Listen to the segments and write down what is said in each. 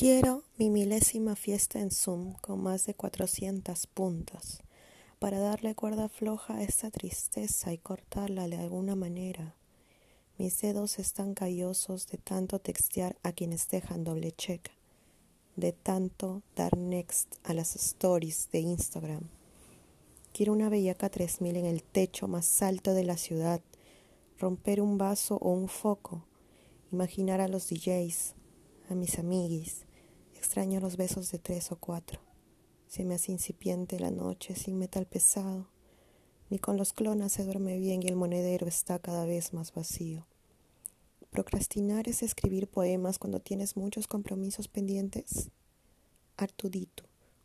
Quiero mi milésima fiesta en Zoom con más de 400 puntos para darle cuerda floja a esta tristeza y cortarla de alguna manera. Mis dedos están callosos de tanto textear a quienes dejan doble check, de tanto dar next a las stories de Instagram. Quiero una bellaca 3000 en el techo más alto de la ciudad, romper un vaso o un foco, imaginar a los DJs, a mis amiguis. Extraño los besos de tres o cuatro. Se me hace incipiente la noche sin metal pesado. Ni con los clonas se duerme bien y el monedero está cada vez más vacío. Procrastinar es escribir poemas cuando tienes muchos compromisos pendientes. Artudito,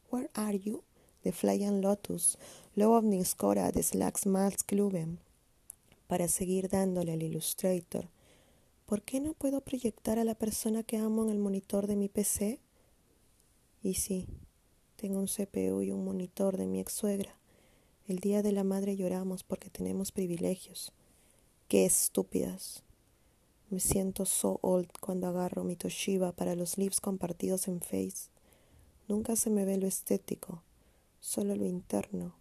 Where Are You? de Flying Lotus, Lovningskora de Slacks Cluben. Para seguir dándole al Illustrator. ¿Por qué no puedo proyectar a la persona que amo en el monitor de mi PC? Y sí, tengo un CPU y un monitor de mi ex suegra. El día de la madre lloramos porque tenemos privilegios. Qué estúpidas. Me siento so old cuando agarro mi Toshiba para los lives compartidos en Face. Nunca se me ve lo estético, solo lo interno,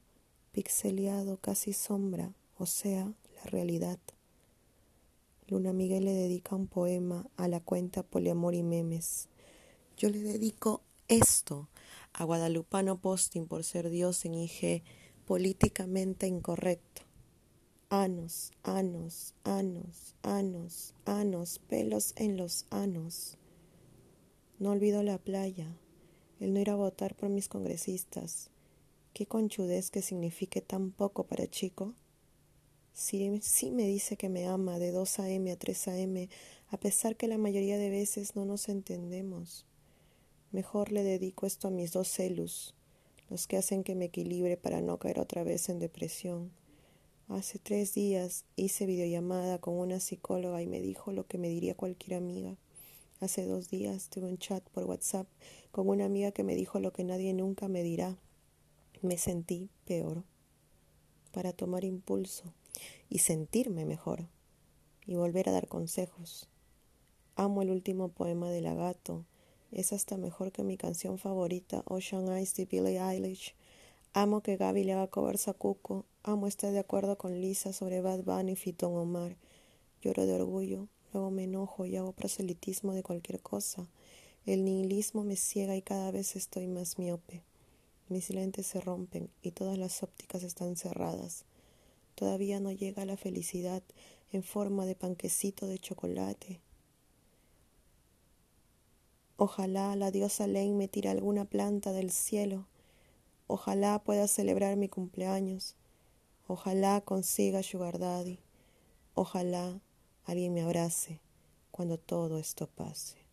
pixeleado, casi sombra, o sea, la realidad. Luna Miguel le dedica un poema a la cuenta Poliamor y Memes. Yo le dedico esto a Guadalupano Posting por ser Dios en IG políticamente incorrecto. Anos, anos, anos, anos, anos, pelos en los anos. No olvido la playa, el no ir a votar por mis congresistas. Qué conchudez que signifique tan poco para chico. Sí, sí me dice que me ama de 2 a.m. a 3 a.m., a pesar que la mayoría de veces no nos entendemos. Mejor le dedico esto a mis dos celus, los que hacen que me equilibre para no caer otra vez en depresión. Hace tres días hice videollamada con una psicóloga y me dijo lo que me diría cualquier amiga. Hace dos días tuve un chat por WhatsApp con una amiga que me dijo lo que nadie nunca me dirá. Me sentí peor. Para tomar impulso y sentirme mejor y volver a dar consejos. Amo el último poema de la gato es hasta mejor que mi canción favorita, Ocean Eyes de Billie Eilish. Amo que Gaby le haga covers a Cuco. Amo estar de acuerdo con Lisa sobre Bad Bunny y Fitón Omar. Lloro de orgullo, luego me enojo y hago proselitismo de cualquier cosa. El nihilismo me ciega y cada vez estoy más miope. Mis lentes se rompen y todas las ópticas están cerradas. Todavía no llega la felicidad en forma de panquecito de chocolate Ojalá la diosa Lane me tire alguna planta del cielo. Ojalá pueda celebrar mi cumpleaños. Ojalá consiga Sugar Daddy. Ojalá alguien me abrace cuando todo esto pase.